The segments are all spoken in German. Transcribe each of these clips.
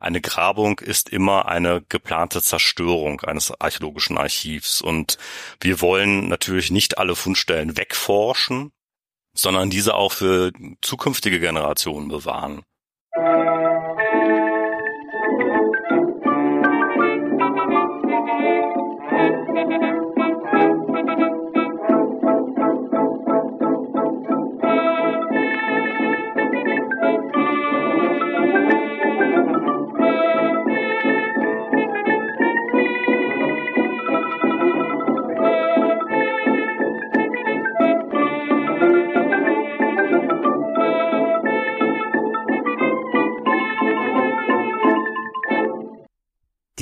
Eine Grabung ist immer eine geplante Zerstörung eines archäologischen Archivs und wir wollen natürlich nicht alle Fundstellen wegforschen, sondern diese auch für zukünftige Generationen bewahren.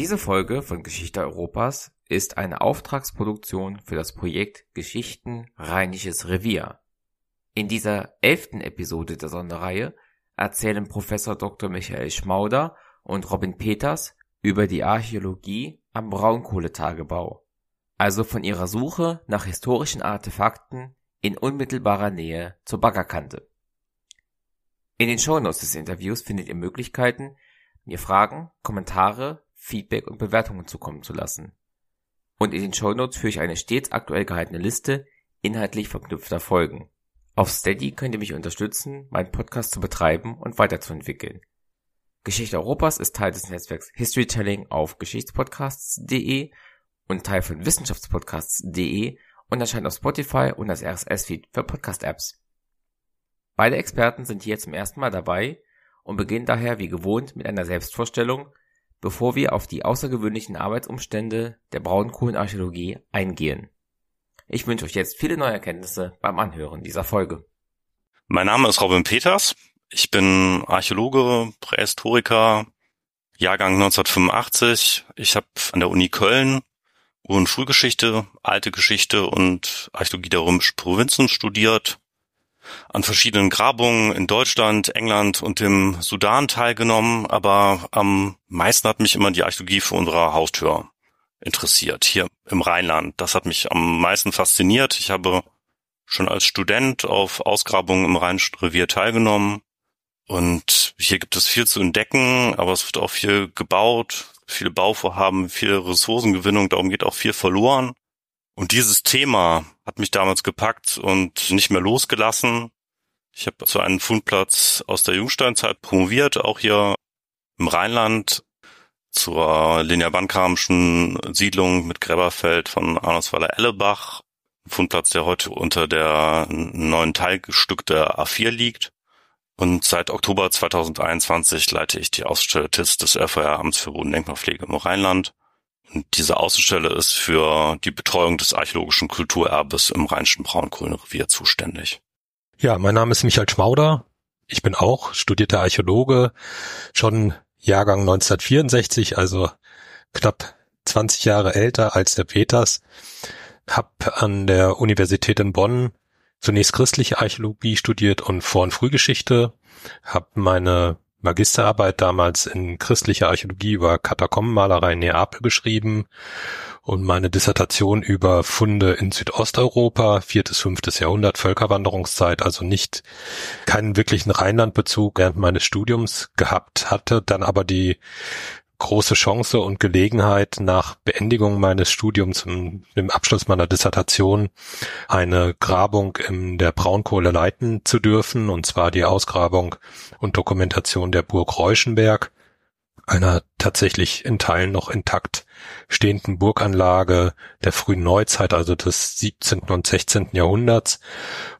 Diese Folge von Geschichte Europas ist eine Auftragsproduktion für das Projekt Geschichten Rheinisches Revier. In dieser elften Episode der Sonderreihe erzählen Professor Dr. Michael Schmauder und Robin Peters über die Archäologie am Braunkohletagebau, also von ihrer Suche nach historischen Artefakten in unmittelbarer Nähe zur Baggerkante. In den Shownotes des Interviews findet ihr Möglichkeiten, mir Fragen, Kommentare Feedback und Bewertungen zukommen zu lassen. Und in den Shownotes führe ich eine stets aktuell gehaltene Liste inhaltlich verknüpfter Folgen. Auf Steady könnt ihr mich unterstützen, meinen Podcast zu betreiben und weiterzuentwickeln. Geschichte Europas ist Teil des Netzwerks Historytelling auf geschichtspodcasts.de und Teil von wissenschaftspodcasts.de und erscheint auf Spotify und als RSS-Feed für Podcast-Apps. Beide Experten sind hier zum ersten Mal dabei und beginnen daher wie gewohnt mit einer Selbstvorstellung, bevor wir auf die außergewöhnlichen Arbeitsumstände der Braunkohlenarchäologie eingehen. Ich wünsche euch jetzt viele neue Erkenntnisse beim Anhören dieser Folge. Mein Name ist Robin Peters. Ich bin Archäologe, Prähistoriker, Jahrgang 1985. Ich habe an der Uni Köln Ur- und Schulgeschichte, Alte Geschichte und Archäologie der römischen Provinzen studiert an verschiedenen Grabungen in Deutschland, England und dem Sudan teilgenommen, aber am meisten hat mich immer die Archäologie vor unserer Haustür interessiert, hier im Rheinland. Das hat mich am meisten fasziniert. Ich habe schon als Student auf Ausgrabungen im Rheinischen Revier teilgenommen und hier gibt es viel zu entdecken, aber es wird auch viel gebaut, viele Bauvorhaben, viele Ressourcengewinnung, darum geht auch viel verloren. Und dieses Thema hat mich damals gepackt und nicht mehr losgelassen. Ich habe zu einem Fundplatz aus der Jungsteinzeit promoviert, auch hier im Rheinland zur Linia Bankramschen Siedlung mit Gräberfeld von Arnosweiler Ellebach. Fundplatz, der heute unter der neuen Teilstück der A4 liegt. Und seit Oktober 2021 leite ich die Ausstellung des RVR-Amts für Bodendenkmalpflege im Rheinland. Diese Außenstelle ist für die Betreuung des archäologischen Kulturerbes im Rheinischen Braunkohlenrevier zuständig. Ja, mein Name ist Michael Schmauder. Ich bin auch studierter Archäologe, schon Jahrgang 1964, also knapp 20 Jahre älter als der Peters. Hab an der Universität in Bonn zunächst christliche Archäologie studiert und Vor- und Frühgeschichte. Hab meine Magisterarbeit damals in christlicher Archäologie über Katakombenmalerei in Neapel geschrieben und meine Dissertation über Funde in Südosteuropa, viertes, fünftes Jahrhundert, Völkerwanderungszeit, also nicht keinen wirklichen Rheinlandbezug während meines Studiums gehabt hatte, dann aber die große Chance und Gelegenheit, nach Beendigung meines Studiums und dem Abschluss meiner Dissertation eine Grabung in der Braunkohle leiten zu dürfen, und zwar die Ausgrabung und Dokumentation der Burg Reuschenberg, einer tatsächlich in Teilen noch intakt stehenden Burganlage der frühen Neuzeit, also des 17. und 16. Jahrhunderts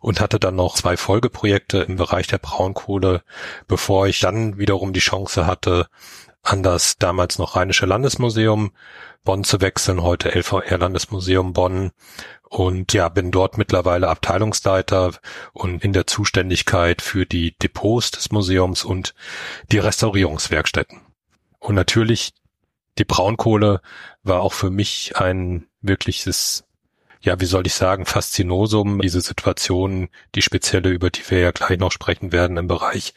und hatte dann noch zwei Folgeprojekte im Bereich der Braunkohle, bevor ich dann wiederum die Chance hatte, an das damals noch Rheinische Landesmuseum Bonn zu wechseln, heute LVR Landesmuseum Bonn und ja, bin dort mittlerweile Abteilungsleiter und in der Zuständigkeit für die Depots des Museums und die Restaurierungswerkstätten. Und natürlich die Braunkohle war auch für mich ein wirkliches ja, wie soll ich sagen, Faszinosum, diese Situation, die spezielle, über die wir ja gleich noch sprechen werden, im Bereich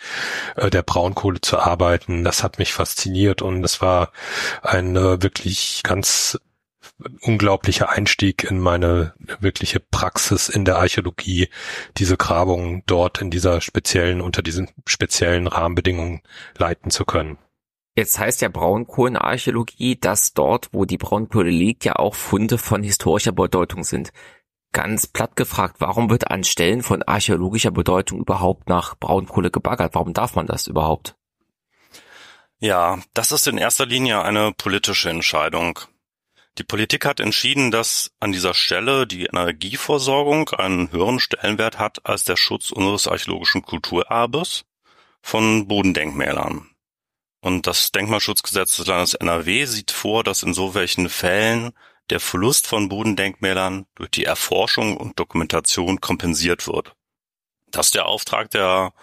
äh, der Braunkohle zu arbeiten. Das hat mich fasziniert und es war ein wirklich ganz unglaublicher Einstieg in meine wirkliche Praxis in der Archäologie, diese Grabungen dort in dieser speziellen, unter diesen speziellen Rahmenbedingungen leiten zu können. Jetzt heißt ja Braunkohlenarchäologie, dass dort, wo die Braunkohle liegt, ja auch Funde von historischer Bedeutung sind. Ganz platt gefragt, warum wird an Stellen von archäologischer Bedeutung überhaupt nach Braunkohle gebaggert? Warum darf man das überhaupt? Ja, das ist in erster Linie eine politische Entscheidung. Die Politik hat entschieden, dass an dieser Stelle die Energieversorgung einen höheren Stellenwert hat als der Schutz unseres archäologischen Kulturerbes von Bodendenkmälern. Und das Denkmalschutzgesetz des Landes NRW sieht vor, dass in so welchen Fällen der Verlust von Bodendenkmälern durch die Erforschung und Dokumentation kompensiert wird. Das ist der Auftrag der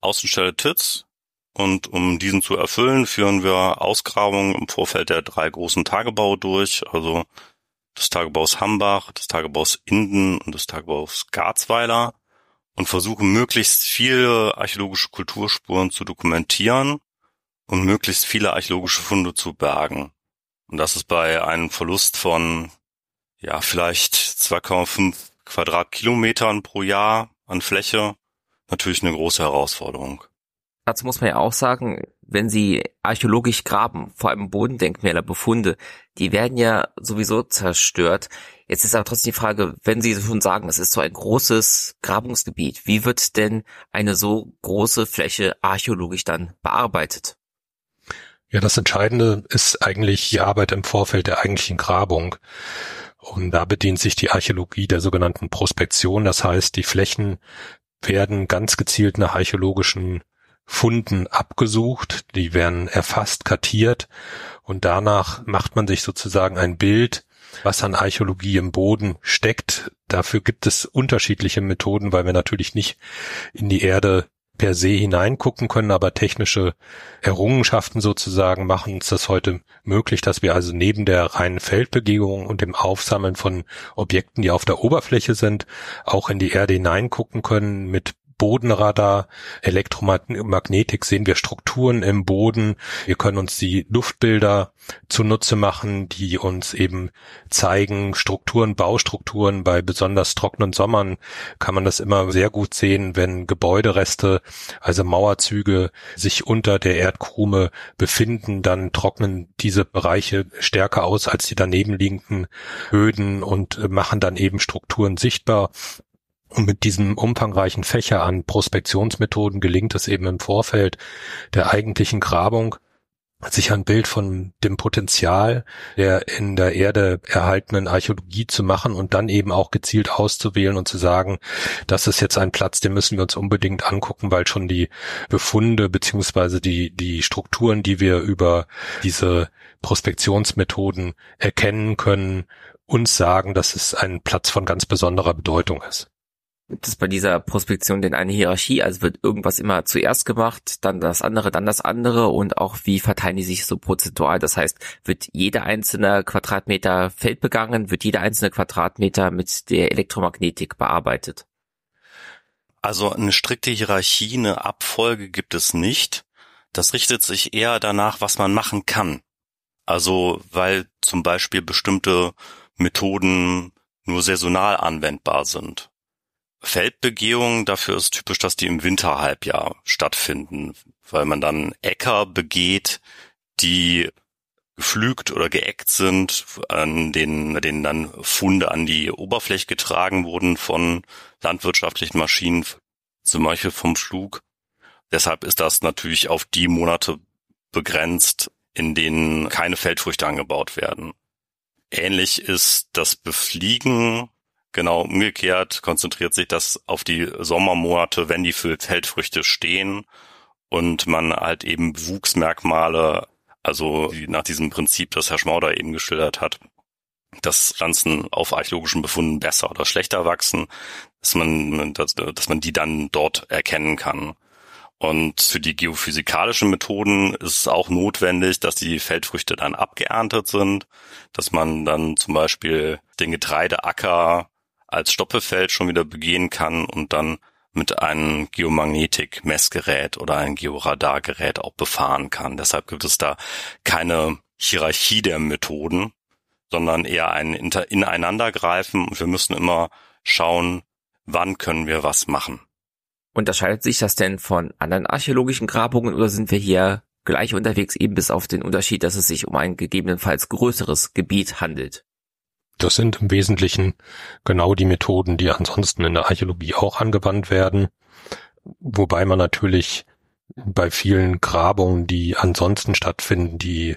Außenstelle TITS und um diesen zu erfüllen, führen wir Ausgrabungen im Vorfeld der drei großen Tagebaue durch, also des Tagebaus Hambach, des Tagebaus Inden und des Tagebaus Garzweiler. Und versuchen möglichst viele archäologische Kulturspuren zu dokumentieren und möglichst viele archäologische Funde zu bergen. Und das ist bei einem Verlust von ja vielleicht 2,5 Quadratkilometern pro Jahr an Fläche natürlich eine große Herausforderung. Dazu muss man ja auch sagen, wenn sie archäologisch graben, vor allem Bodendenkmäler, Befunde, die werden ja sowieso zerstört. Jetzt ist aber trotzdem die Frage, wenn Sie schon sagen, es ist so ein großes Grabungsgebiet, wie wird denn eine so große Fläche archäologisch dann bearbeitet? Ja, das Entscheidende ist eigentlich die Arbeit im Vorfeld der eigentlichen Grabung. Und da bedient sich die Archäologie der sogenannten Prospektion. Das heißt, die Flächen werden ganz gezielt nach archäologischen Funden abgesucht, die werden erfasst, kartiert und danach macht man sich sozusagen ein Bild, was an Archäologie im Boden steckt. Dafür gibt es unterschiedliche Methoden, weil wir natürlich nicht in die Erde per se hineingucken können, aber technische Errungenschaften sozusagen machen uns das heute möglich, dass wir also neben der reinen Feldbegehung und dem Aufsammeln von Objekten, die auf der Oberfläche sind, auch in die Erde hineingucken können mit Bodenradar, Elektromagnetik sehen wir Strukturen im Boden. Wir können uns die Luftbilder zunutze machen, die uns eben zeigen, Strukturen, Baustrukturen. Bei besonders trockenen Sommern kann man das immer sehr gut sehen, wenn Gebäudereste, also Mauerzüge, sich unter der Erdkrume befinden, dann trocknen diese Bereiche stärker aus als die daneben liegenden Böden und machen dann eben Strukturen sichtbar. Und mit diesem umfangreichen Fächer an Prospektionsmethoden gelingt es eben im Vorfeld der eigentlichen Grabung, sich ein Bild von dem Potenzial der in der Erde erhaltenen Archäologie zu machen und dann eben auch gezielt auszuwählen und zu sagen, das ist jetzt ein Platz, den müssen wir uns unbedingt angucken, weil schon die Befunde beziehungsweise die, die Strukturen, die wir über diese Prospektionsmethoden erkennen können, uns sagen, dass es ein Platz von ganz besonderer Bedeutung ist. Gibt bei dieser Prospektion denn eine Hierarchie? Also wird irgendwas immer zuerst gemacht, dann das andere, dann das andere und auch wie verteilen die sich so prozentual? Das heißt, wird jeder einzelne Quadratmeter Feld begangen, wird jeder einzelne Quadratmeter mit der Elektromagnetik bearbeitet? Also eine strikte Hierarchie, eine Abfolge gibt es nicht. Das richtet sich eher danach, was man machen kann. Also weil zum Beispiel bestimmte Methoden nur saisonal anwendbar sind. Feldbegehungen, dafür ist typisch, dass die im Winterhalbjahr stattfinden, weil man dann Äcker begeht, die geflügt oder geeckt sind, an denen, denen dann Funde an die Oberfläche getragen wurden von landwirtschaftlichen Maschinen, zum Beispiel vom Flug. Deshalb ist das natürlich auf die Monate begrenzt, in denen keine Feldfrüchte angebaut werden. Ähnlich ist das Befliegen Genau, umgekehrt konzentriert sich das auf die Sommermonate, wenn die Feldfrüchte stehen und man halt eben Bewuchsmerkmale, also nach diesem Prinzip, das Herr Schmauder eben geschildert hat, dass Pflanzen auf archäologischen Befunden besser oder schlechter wachsen, dass man, dass, dass man die dann dort erkennen kann. Und für die geophysikalischen Methoden ist es auch notwendig, dass die Feldfrüchte dann abgeerntet sind, dass man dann zum Beispiel den Getreideacker als Stoppelfeld schon wieder begehen kann und dann mit einem Geomagnetik-Messgerät oder einem Georadargerät auch befahren kann. Deshalb gibt es da keine Hierarchie der Methoden, sondern eher ein Ineinandergreifen und wir müssen immer schauen, wann können wir was machen. Unterscheidet sich das denn von anderen archäologischen Grabungen oder sind wir hier gleich unterwegs, eben bis auf den Unterschied, dass es sich um ein gegebenenfalls größeres Gebiet handelt. Das sind im Wesentlichen genau die Methoden, die ansonsten in der Archäologie auch angewandt werden, wobei man natürlich bei vielen Grabungen, die ansonsten stattfinden, die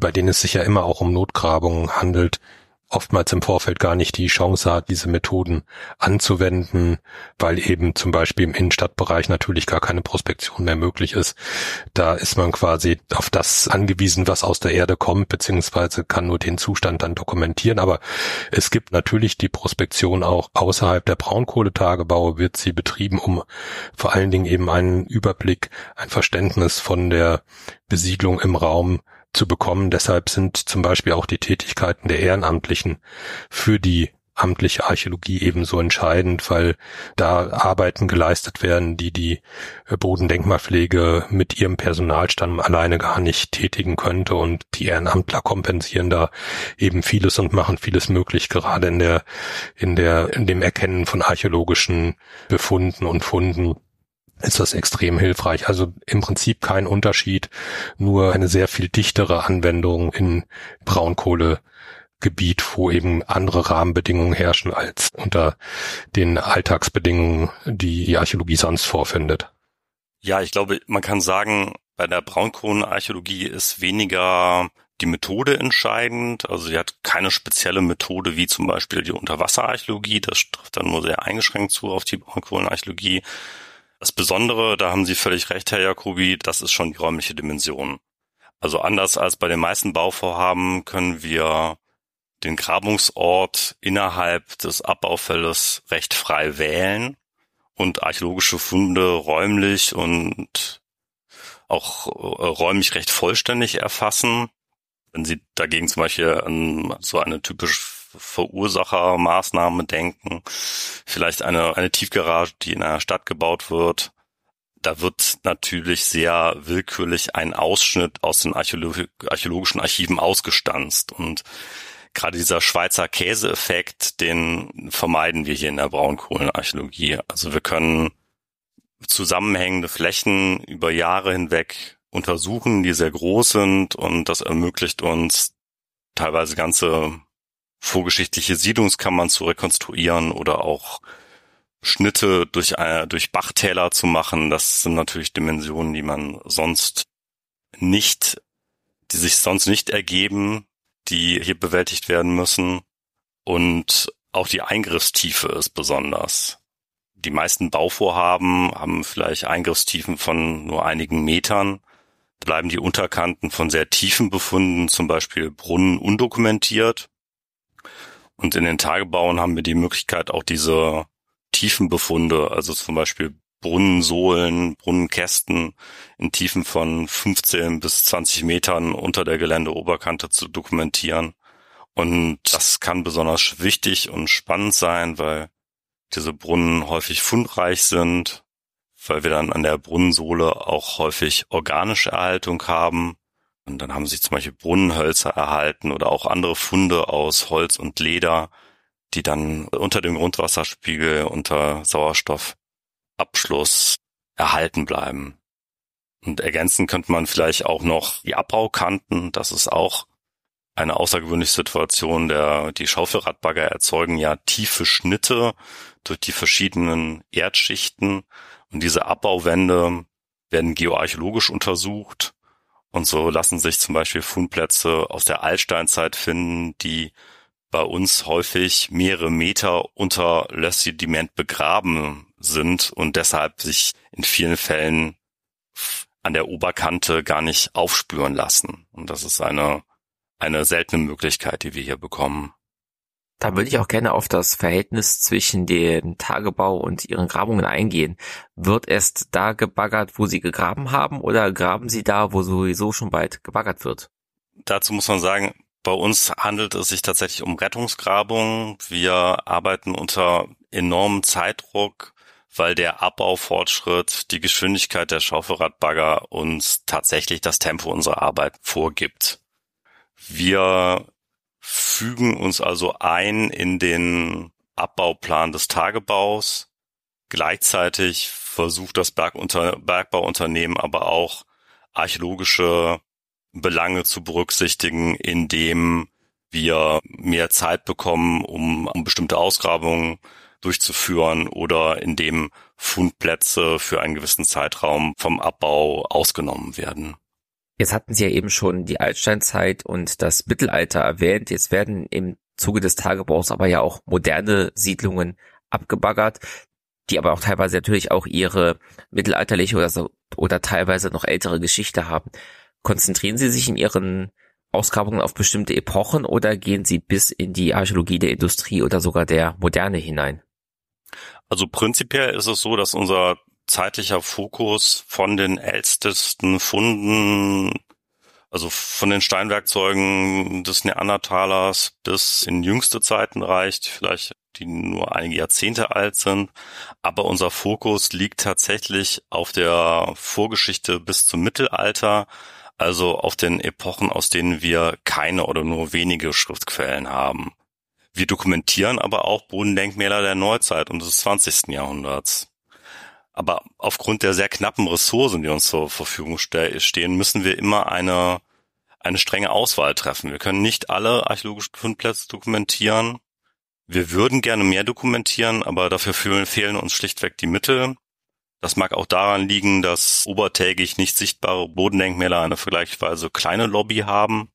bei denen es sich ja immer auch um Notgrabungen handelt, oftmals im Vorfeld gar nicht die Chance hat, diese Methoden anzuwenden, weil eben zum Beispiel im Innenstadtbereich natürlich gar keine Prospektion mehr möglich ist. Da ist man quasi auf das angewiesen, was aus der Erde kommt, beziehungsweise kann nur den Zustand dann dokumentieren. Aber es gibt natürlich die Prospektion auch außerhalb der Braunkohletagebaue wird sie betrieben, um vor allen Dingen eben einen Überblick, ein Verständnis von der Besiedlung im Raum zu bekommen. Deshalb sind zum Beispiel auch die Tätigkeiten der Ehrenamtlichen für die amtliche Archäologie ebenso entscheidend, weil da Arbeiten geleistet werden, die die Bodendenkmalpflege mit ihrem Personalstamm alleine gar nicht tätigen könnte und die Ehrenamtler kompensieren da eben vieles und machen vieles möglich, gerade in der, in der, in dem Erkennen von archäologischen Befunden und Funden ist das extrem hilfreich. Also im Prinzip kein Unterschied, nur eine sehr viel dichtere Anwendung in Braunkohlegebiet, wo eben andere Rahmenbedingungen herrschen als unter den Alltagsbedingungen, die die Archäologie sonst vorfindet. Ja, ich glaube, man kann sagen, bei der Braunkohlenarchäologie ist weniger die Methode entscheidend. Also sie hat keine spezielle Methode wie zum Beispiel die Unterwasserarchäologie. Das trifft dann nur sehr eingeschränkt zu auf die Braunkohlenarchäologie. Das Besondere, da haben Sie völlig recht, Herr Jacobi, das ist schon die räumliche Dimension. Also anders als bei den meisten Bauvorhaben können wir den Grabungsort innerhalb des Abbaufeldes recht frei wählen und archäologische Funde räumlich und auch äh, räumlich recht vollständig erfassen. Wenn Sie dagegen zum Beispiel so eine typisch Verursachermaßnahme denken, vielleicht eine, eine Tiefgarage, die in einer Stadt gebaut wird. Da wird natürlich sehr willkürlich ein Ausschnitt aus den archäologischen Archiven ausgestanzt und gerade dieser Schweizer Käseeffekt, den vermeiden wir hier in der Braunkohlenarchäologie. Also wir können zusammenhängende Flächen über Jahre hinweg untersuchen, die sehr groß sind und das ermöglicht uns teilweise ganze vorgeschichtliche Siedlungskammern zu rekonstruieren oder auch Schnitte durch, äh, durch Bachtäler zu machen. Das sind natürlich Dimensionen, die man sonst nicht, die sich sonst nicht ergeben, die hier bewältigt werden müssen. Und auch die Eingriffstiefe ist besonders. Die meisten Bauvorhaben haben vielleicht Eingriffstiefen von nur einigen Metern. Bleiben die Unterkanten von sehr tiefen Befunden, zum Beispiel Brunnen, undokumentiert. Und in den Tagebauen haben wir die Möglichkeit, auch diese tiefen Befunde, also zum Beispiel Brunnensohlen, Brunnenkästen in Tiefen von 15 bis 20 Metern unter der Geländeoberkante zu dokumentieren. Und das kann besonders wichtig und spannend sein, weil diese Brunnen häufig fundreich sind, weil wir dann an der Brunnensohle auch häufig organische Erhaltung haben und dann haben sich zum Beispiel Brunnenhölzer erhalten oder auch andere Funde aus Holz und Leder, die dann unter dem Grundwasserspiegel unter Sauerstoffabschluss erhalten bleiben. Und ergänzen könnte man vielleicht auch noch die Abbaukanten. Das ist auch eine außergewöhnliche Situation. Der, die Schaufelradbagger erzeugen ja tiefe Schnitte durch die verschiedenen Erdschichten. Und diese Abbauwände werden geoarchäologisch untersucht und so lassen sich zum Beispiel Fundplätze aus der Altsteinzeit finden, die bei uns häufig mehrere Meter unter Lösssediment begraben sind und deshalb sich in vielen Fällen an der Oberkante gar nicht aufspüren lassen. Und das ist eine, eine seltene Möglichkeit, die wir hier bekommen. Da würde ich auch gerne auf das Verhältnis zwischen dem Tagebau und Ihren Grabungen eingehen. Wird es da gebaggert, wo Sie gegraben haben, oder graben Sie da, wo sowieso schon bald gebaggert wird? Dazu muss man sagen, bei uns handelt es sich tatsächlich um Rettungsgrabungen. Wir arbeiten unter enormem Zeitdruck, weil der Abbaufortschritt, die Geschwindigkeit der Schaufelradbagger uns tatsächlich das Tempo unserer Arbeit vorgibt. Wir fügen uns also ein in den Abbauplan des Tagebaus. Gleichzeitig versucht das Bergunter Bergbauunternehmen aber auch archäologische Belange zu berücksichtigen, indem wir mehr Zeit bekommen, um, um bestimmte Ausgrabungen durchzuführen oder indem Fundplätze für einen gewissen Zeitraum vom Abbau ausgenommen werden. Jetzt hatten Sie ja eben schon die Altsteinzeit und das Mittelalter erwähnt. Jetzt werden im Zuge des Tagebaus aber ja auch moderne Siedlungen abgebaggert, die aber auch teilweise natürlich auch ihre mittelalterliche oder so, oder teilweise noch ältere Geschichte haben. Konzentrieren Sie sich in Ihren Ausgrabungen auf bestimmte Epochen oder gehen Sie bis in die Archäologie der Industrie oder sogar der Moderne hinein? Also prinzipiell ist es so, dass unser zeitlicher Fokus von den ältesten Funden, also von den Steinwerkzeugen des Neandertalers bis in jüngste Zeiten reicht, vielleicht die nur einige Jahrzehnte alt sind. Aber unser Fokus liegt tatsächlich auf der Vorgeschichte bis zum Mittelalter, also auf den Epochen, aus denen wir keine oder nur wenige Schriftquellen haben. Wir dokumentieren aber auch Bodendenkmäler der Neuzeit und des 20. Jahrhunderts. Aber aufgrund der sehr knappen Ressourcen, die uns zur Verfügung stehen, müssen wir immer eine, eine strenge Auswahl treffen. Wir können nicht alle archäologischen Fundplätze dokumentieren. Wir würden gerne mehr dokumentieren, aber dafür fehlen uns schlichtweg die Mittel. Das mag auch daran liegen, dass obertägig nicht sichtbare Bodendenkmäler eine vergleichsweise kleine Lobby haben.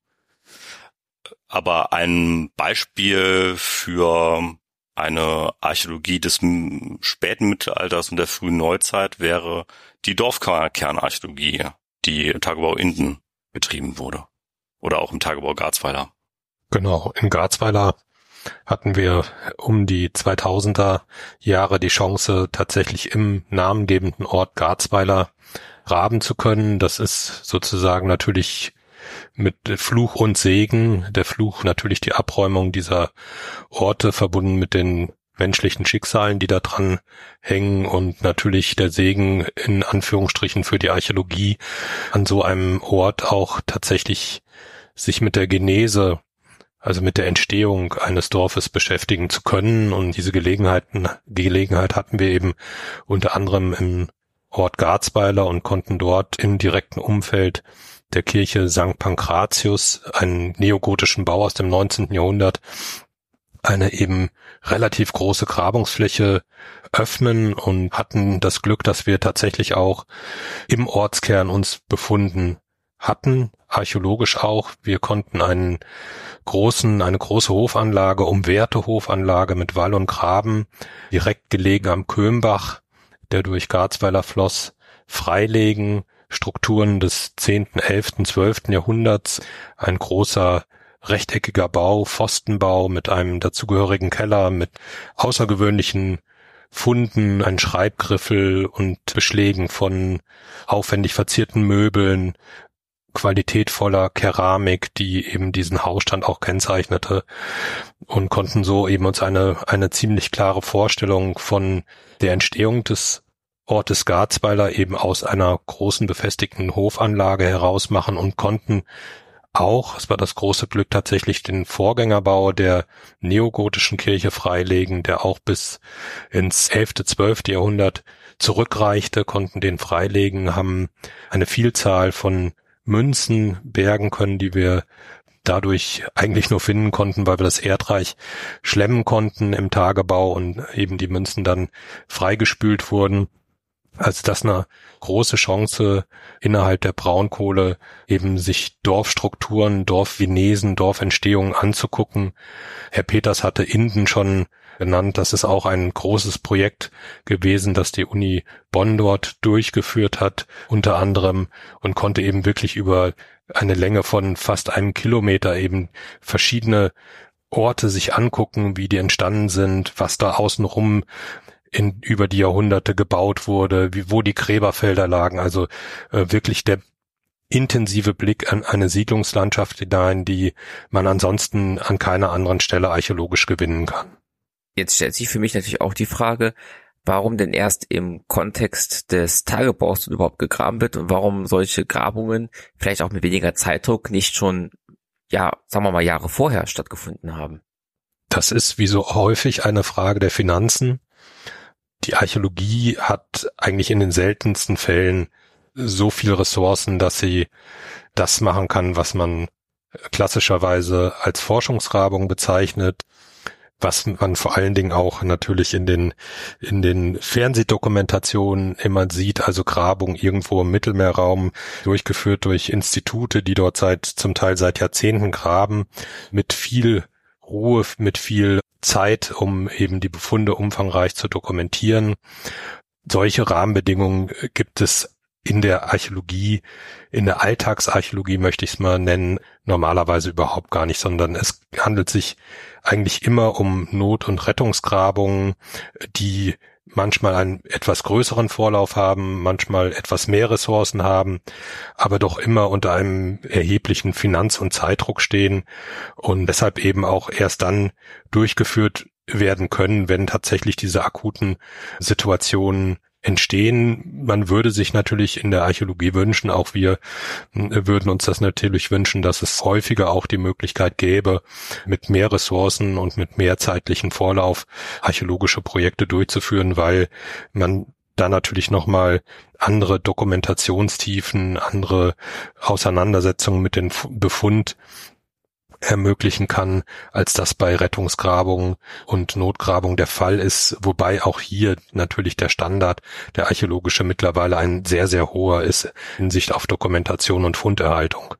Aber ein Beispiel für eine Archäologie des späten Mittelalters und der frühen Neuzeit wäre die Dorfkernarchäologie, die im Tagebau Inden betrieben wurde. Oder auch im Tagebau Garzweiler. Genau, in Garzweiler hatten wir um die 2000er Jahre die Chance, tatsächlich im namengebenden Ort Garzweiler raben zu können. Das ist sozusagen natürlich mit Fluch und Segen. Der Fluch natürlich die Abräumung dieser Orte verbunden mit den menschlichen Schicksalen, die da dran hängen und natürlich der Segen in Anführungsstrichen für die Archäologie an so einem Ort auch tatsächlich sich mit der Genese, also mit der Entstehung eines Dorfes beschäftigen zu können und diese Gelegenheiten, Gelegenheit hatten wir eben unter anderem im Ort Garzweiler und konnten dort im direkten Umfeld der Kirche St. Pankratius, einen neogotischen Bau aus dem 19. Jahrhundert, eine eben relativ große Grabungsfläche öffnen und hatten das Glück, dass wir tatsächlich auch im Ortskern uns befunden hatten, archäologisch auch. Wir konnten einen großen, eine große Hofanlage, umwehrte Hofanlage mit Wall und Graben, direkt gelegen am Kömbach, der durch Garzweiler floss, freilegen, Strukturen des 10., 11., 12. Jahrhunderts, ein großer rechteckiger Bau, Pfostenbau mit einem dazugehörigen Keller, mit außergewöhnlichen Funden, ein Schreibgriffel und Beschlägen von aufwendig verzierten Möbeln, qualitätvoller Keramik, die eben diesen Hausstand auch kennzeichnete und konnten so eben uns eine, eine ziemlich klare Vorstellung von der Entstehung des Ortes Garzweiler eben aus einer großen befestigten Hofanlage heraus machen und konnten auch, es war das große Glück, tatsächlich den Vorgängerbau der neogotischen Kirche freilegen, der auch bis ins 11., 12. Jahrhundert zurückreichte, konnten den freilegen, haben eine Vielzahl von Münzen bergen können, die wir dadurch eigentlich nur finden konnten, weil wir das Erdreich schlemmen konnten im Tagebau und eben die Münzen dann freigespült wurden als das eine große Chance innerhalb der Braunkohle eben sich Dorfstrukturen, Dorfvinesen, Dorfentstehungen anzugucken. Herr Peters hatte Inden schon genannt. Das ist auch ein großes Projekt gewesen, das die Uni Bonn dort durchgeführt hat, unter anderem und konnte eben wirklich über eine Länge von fast einem Kilometer eben verschiedene Orte sich angucken, wie die entstanden sind, was da außenrum in, über die Jahrhunderte gebaut wurde, wie, wo die Gräberfelder lagen. Also äh, wirklich der intensive Blick an eine Siedlungslandschaft hinein, die man ansonsten an keiner anderen Stelle archäologisch gewinnen kann. Jetzt stellt sich für mich natürlich auch die Frage, warum denn erst im Kontext des Tagebaus überhaupt gegraben wird und warum solche Grabungen vielleicht auch mit weniger Zeitdruck nicht schon, ja, sagen wir mal, Jahre vorher stattgefunden haben. Das ist wie so häufig eine Frage der Finanzen die Archäologie hat eigentlich in den seltensten Fällen so viel Ressourcen, dass sie das machen kann, was man klassischerweise als Forschungsgrabung bezeichnet, was man vor allen Dingen auch natürlich in den, in den Fernsehdokumentationen immer sieht, also Grabung irgendwo im Mittelmeerraum, durchgeführt durch Institute, die dort seit, zum Teil seit Jahrzehnten graben, mit viel Ruhe, mit viel Zeit, um eben die Befunde umfangreich zu dokumentieren. Solche Rahmenbedingungen gibt es in der Archäologie, in der Alltagsarchäologie möchte ich es mal nennen, normalerweise überhaupt gar nicht, sondern es handelt sich eigentlich immer um Not- und Rettungsgrabungen, die manchmal einen etwas größeren Vorlauf haben, manchmal etwas mehr Ressourcen haben, aber doch immer unter einem erheblichen Finanz- und Zeitdruck stehen und deshalb eben auch erst dann durchgeführt werden können, wenn tatsächlich diese akuten Situationen entstehen. Man würde sich natürlich in der Archäologie wünschen, auch wir äh, würden uns das natürlich wünschen, dass es häufiger auch die Möglichkeit gäbe, mit mehr Ressourcen und mit mehr zeitlichen Vorlauf archäologische Projekte durchzuführen, weil man da natürlich nochmal andere Dokumentationstiefen, andere Auseinandersetzungen mit dem Befund ermöglichen kann, als das bei Rettungsgrabungen und Notgrabung der Fall ist, wobei auch hier natürlich der Standard, der archäologische mittlerweile ein sehr, sehr hoher ist in Sicht auf Dokumentation und Funderhaltung.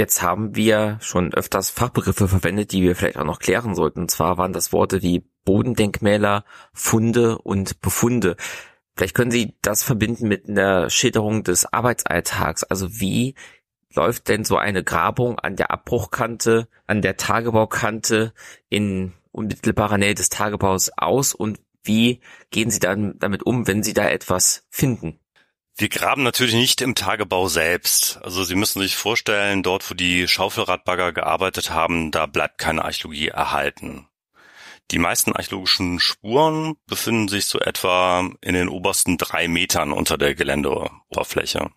Jetzt haben wir schon öfters Fachbegriffe verwendet, die wir vielleicht auch noch klären sollten. Und zwar waren das Worte wie Bodendenkmäler, Funde und Befunde. Vielleicht können Sie das verbinden mit einer Schilderung des Arbeitsalltags. Also wie läuft denn so eine Grabung an der Abbruchkante, an der Tagebaukante in unmittelbarer Nähe des Tagebaus aus und wie gehen Sie dann damit um, wenn Sie da etwas finden? Wir graben natürlich nicht im Tagebau selbst. Also Sie müssen sich vorstellen, dort wo die Schaufelradbagger gearbeitet haben, da bleibt keine Archäologie erhalten. Die meisten archäologischen Spuren befinden sich so etwa in den obersten drei Metern unter der Geländeoberfläche.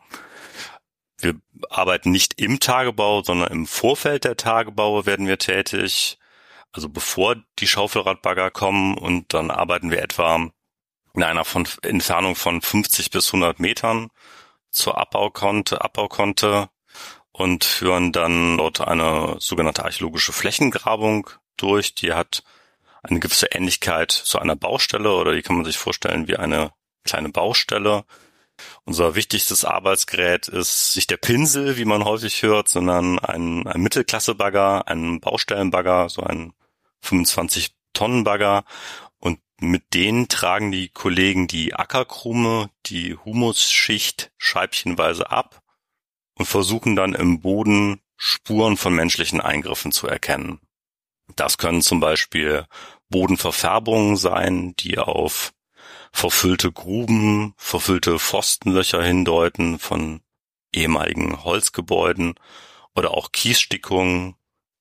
Wir arbeiten nicht im Tagebau, sondern im Vorfeld der Tagebaue werden wir tätig. Also bevor die Schaufelradbagger kommen und dann arbeiten wir etwa in einer von Entfernung von 50 bis 100 Metern zur Abbaukonte, Abbaukonte und führen dann dort eine sogenannte archäologische Flächengrabung durch. Die hat eine gewisse Ähnlichkeit zu einer Baustelle oder die kann man sich vorstellen wie eine kleine Baustelle unser wichtigstes Arbeitsgerät ist nicht der Pinsel, wie man häufig hört, sondern ein, ein Mittelklasse-Bagger, ein Baustellenbagger, so ein 25-Tonnen-Bagger. Und mit denen tragen die Kollegen die Ackerkrume, die Humusschicht scheibchenweise ab und versuchen dann im Boden Spuren von menschlichen Eingriffen zu erkennen. Das können zum Beispiel Bodenverfärbungen sein, die auf verfüllte Gruben, verfüllte Pfostenlöcher hindeuten von ehemaligen Holzgebäuden oder auch Kiesstickungen,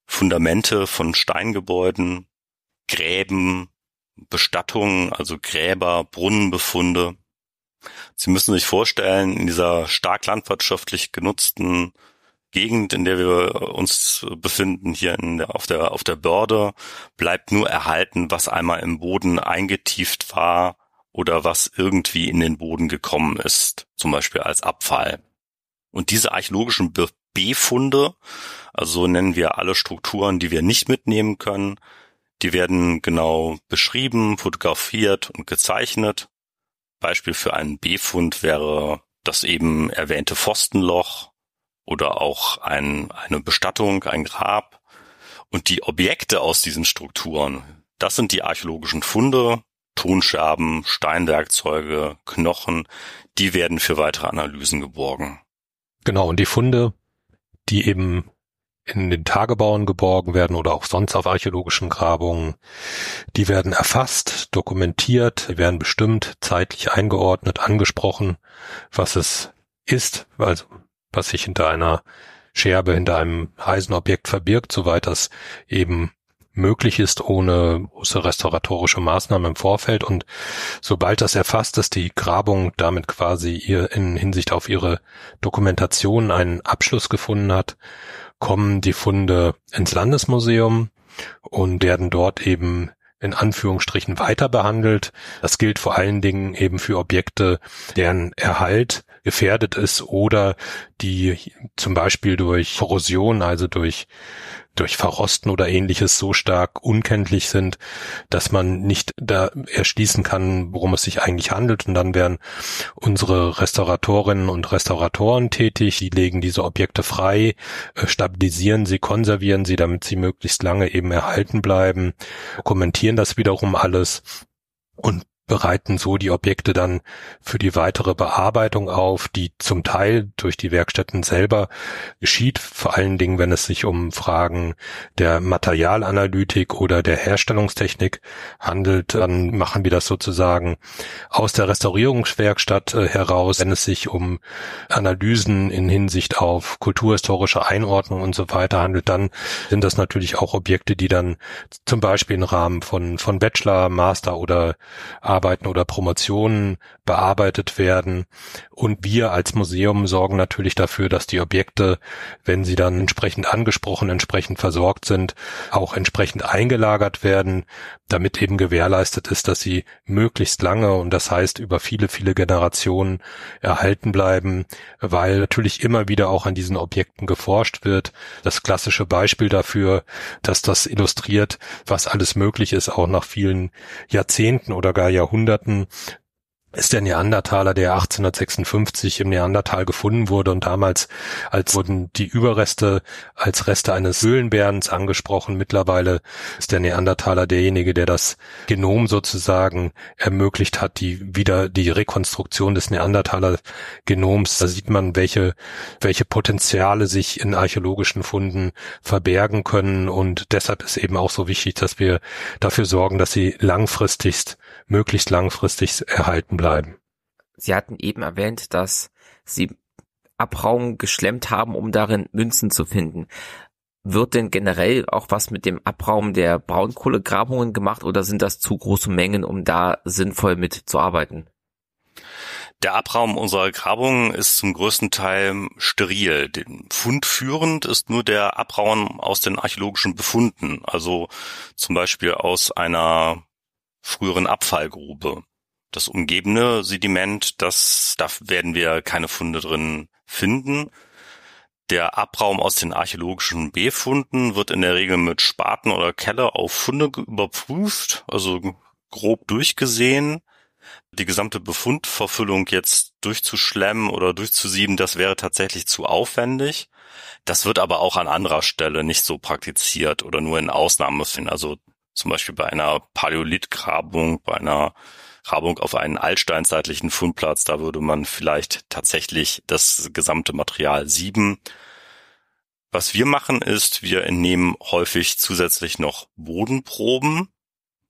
Fundamente von Steingebäuden, Gräben, Bestattungen, also Gräber, Brunnenbefunde. Sie müssen sich vorstellen, in dieser stark landwirtschaftlich genutzten Gegend, in der wir uns befinden, hier der, auf der, auf der Börde, bleibt nur erhalten, was einmal im Boden eingetieft war oder was irgendwie in den Boden gekommen ist, zum Beispiel als Abfall. Und diese archäologischen Befunde, also so nennen wir alle Strukturen, die wir nicht mitnehmen können, die werden genau beschrieben, fotografiert und gezeichnet. Beispiel für einen Befund wäre das eben erwähnte Pfostenloch oder auch ein, eine Bestattung, ein Grab. Und die Objekte aus diesen Strukturen, das sind die archäologischen Funde, Tonscherben, Steinwerkzeuge, Knochen, die werden für weitere Analysen geborgen. Genau, und die Funde, die eben in den Tagebauen geborgen werden oder auch sonst auf archäologischen Grabungen, die werden erfasst, dokumentiert, werden bestimmt, zeitlich eingeordnet, angesprochen, was es ist, also was sich hinter einer Scherbe, hinter einem Eisenobjekt verbirgt, soweit das eben möglich ist ohne große restauratorische Maßnahmen im Vorfeld. Und sobald das erfasst ist, die Grabung damit quasi ihr in Hinsicht auf ihre Dokumentation einen Abschluss gefunden hat, kommen die Funde ins Landesmuseum und werden dort eben in Anführungsstrichen weiter behandelt. Das gilt vor allen Dingen eben für Objekte, deren Erhalt gefährdet ist oder die zum Beispiel durch Korrosion, also durch durch Verrosten oder ähnliches so stark unkenntlich sind, dass man nicht da erschließen kann, worum es sich eigentlich handelt. Und dann werden unsere Restauratorinnen und Restauratoren tätig, die legen diese Objekte frei, äh, stabilisieren sie, konservieren sie, damit sie möglichst lange eben erhalten bleiben, kommentieren das wiederum alles und bereiten so die Objekte dann für die weitere Bearbeitung auf, die zum Teil durch die Werkstätten selber geschieht, vor allen Dingen, wenn es sich um Fragen der Materialanalytik oder der Herstellungstechnik handelt, dann machen wir das sozusagen aus der Restaurierungswerkstatt äh, heraus, wenn es sich um Analysen in Hinsicht auf kulturhistorische Einordnung und so weiter handelt, dann sind das natürlich auch Objekte, die dann zum Beispiel im Rahmen von, von Bachelor, Master oder Arbeiten oder Promotionen bearbeitet werden. Und wir als Museum sorgen natürlich dafür, dass die Objekte, wenn sie dann entsprechend angesprochen, entsprechend versorgt sind, auch entsprechend eingelagert werden, damit eben gewährleistet ist, dass sie möglichst lange und das heißt über viele, viele Generationen erhalten bleiben, weil natürlich immer wieder auch an diesen Objekten geforscht wird. Das klassische Beispiel dafür, dass das illustriert, was alles möglich ist, auch nach vielen Jahrzehnten oder gar Jahrhunderten Jahrhunderten ist der Neandertaler, der 1856 im Neandertal gefunden wurde und damals als wurden die Überreste als Reste eines Höhlenbärens angesprochen. Mittlerweile ist der Neandertaler derjenige, der das Genom sozusagen ermöglicht hat, die wieder die Rekonstruktion des Neandertaler Genoms. Da sieht man, welche welche Potenziale sich in archäologischen Funden verbergen können und deshalb ist eben auch so wichtig, dass wir dafür sorgen, dass sie langfristigst möglichst langfristig erhalten bleiben. Sie hatten eben erwähnt, dass Sie Abraum geschlemmt haben, um darin Münzen zu finden. Wird denn generell auch was mit dem Abraum der Braunkohlegrabungen gemacht oder sind das zu große Mengen, um da sinnvoll mitzuarbeiten? Der Abraum unserer Grabungen ist zum größten Teil steril. Den Fund führend ist nur der Abraum aus den archäologischen Befunden, also zum Beispiel aus einer früheren Abfallgrube. Das umgebende Sediment, das, da werden wir keine Funde drin finden. Der Abraum aus den archäologischen Befunden wird in der Regel mit Spaten oder Kelle auf Funde überprüft, also grob durchgesehen. Die gesamte Befundverfüllung jetzt durchzuschlemmen oder durchzusieben, das wäre tatsächlich zu aufwendig. Das wird aber auch an anderer Stelle nicht so praktiziert oder nur in Ausnahmefällen. Also zum Beispiel bei einer Paläolithgrabung, bei einer Grabung auf einen altsteinzeitlichen Fundplatz, da würde man vielleicht tatsächlich das gesamte Material sieben. Was wir machen ist, wir entnehmen häufig zusätzlich noch Bodenproben.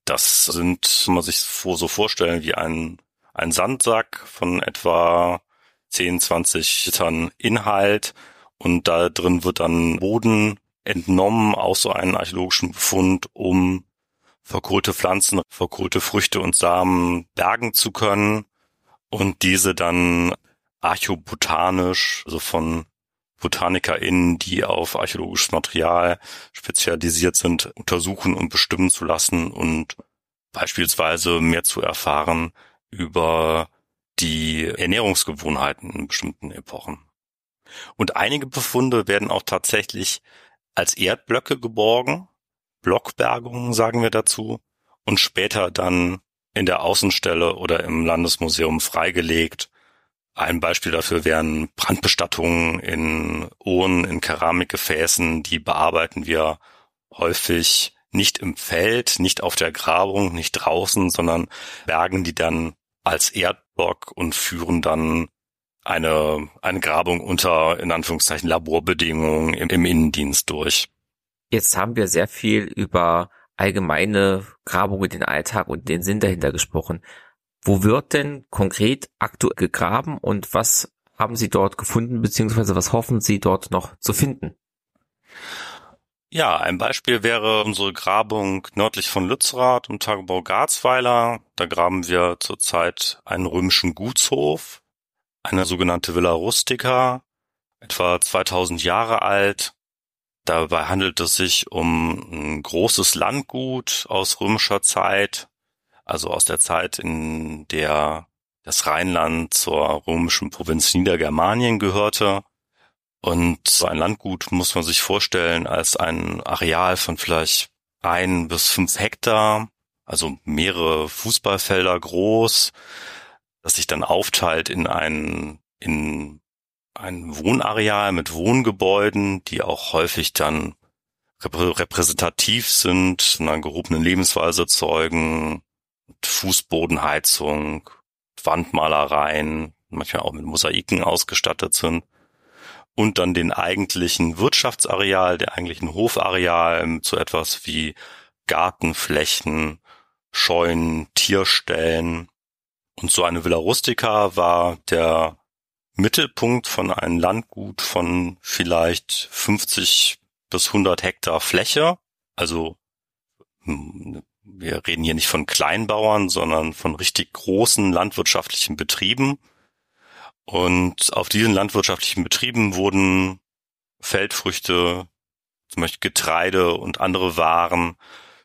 Das sind, kann man sich so vorstellen, wie ein, ein Sandsack von etwa 10, 20 Litern Inhalt und da drin wird dann Boden entnommen aus so einem archäologischen Befund, um verkohlte Pflanzen, verkohlte Früchte und Samen bergen zu können und diese dann archobotanisch, also von BotanikerInnen, die auf archäologisches Material spezialisiert sind, untersuchen und bestimmen zu lassen und beispielsweise mehr zu erfahren über die Ernährungsgewohnheiten in bestimmten Epochen. Und einige Befunde werden auch tatsächlich als Erdblöcke geborgen, Blockbergungen sagen wir dazu und später dann in der Außenstelle oder im Landesmuseum freigelegt. Ein Beispiel dafür wären Brandbestattungen in Urnen, in Keramikgefäßen, die bearbeiten wir häufig nicht im Feld, nicht auf der Grabung, nicht draußen, sondern bergen die dann als Erdblock und führen dann eine, eine Grabung unter, in Anführungszeichen, Laborbedingungen im, im Innendienst durch. Jetzt haben wir sehr viel über allgemeine Grabungen, den Alltag und den Sinn dahinter gesprochen. Wo wird denn konkret aktuell gegraben und was haben Sie dort gefunden, beziehungsweise was hoffen Sie dort noch zu finden? Ja, ein Beispiel wäre unsere Grabung nördlich von Lützerath im Tagebau Garzweiler. Da graben wir zurzeit einen römischen Gutshof, eine sogenannte Villa Rustica, etwa 2000 Jahre alt, Dabei handelt es sich um ein großes Landgut aus römischer Zeit, also aus der Zeit, in der das Rheinland zur römischen Provinz Niedergermanien gehörte. Und so ein Landgut muss man sich vorstellen als ein Areal von vielleicht ein bis fünf Hektar, also mehrere Fußballfelder groß, das sich dann aufteilt in ein, in ein Wohnareal mit Wohngebäuden, die auch häufig dann repräsentativ sind, einer gehobenen Lebensweise zeugen, Fußbodenheizung, Wandmalereien, manchmal auch mit Mosaiken ausgestattet sind und dann den eigentlichen Wirtschaftsareal, der eigentlichen Hofareal zu etwas wie Gartenflächen, Scheunen, Tierstellen. Und so eine Villa Rustica war der Mittelpunkt von einem Landgut von vielleicht 50 bis 100 Hektar Fläche. Also hm, wir reden hier nicht von Kleinbauern, sondern von richtig großen landwirtschaftlichen Betrieben. Und auf diesen landwirtschaftlichen Betrieben wurden Feldfrüchte, zum Beispiel Getreide und andere Waren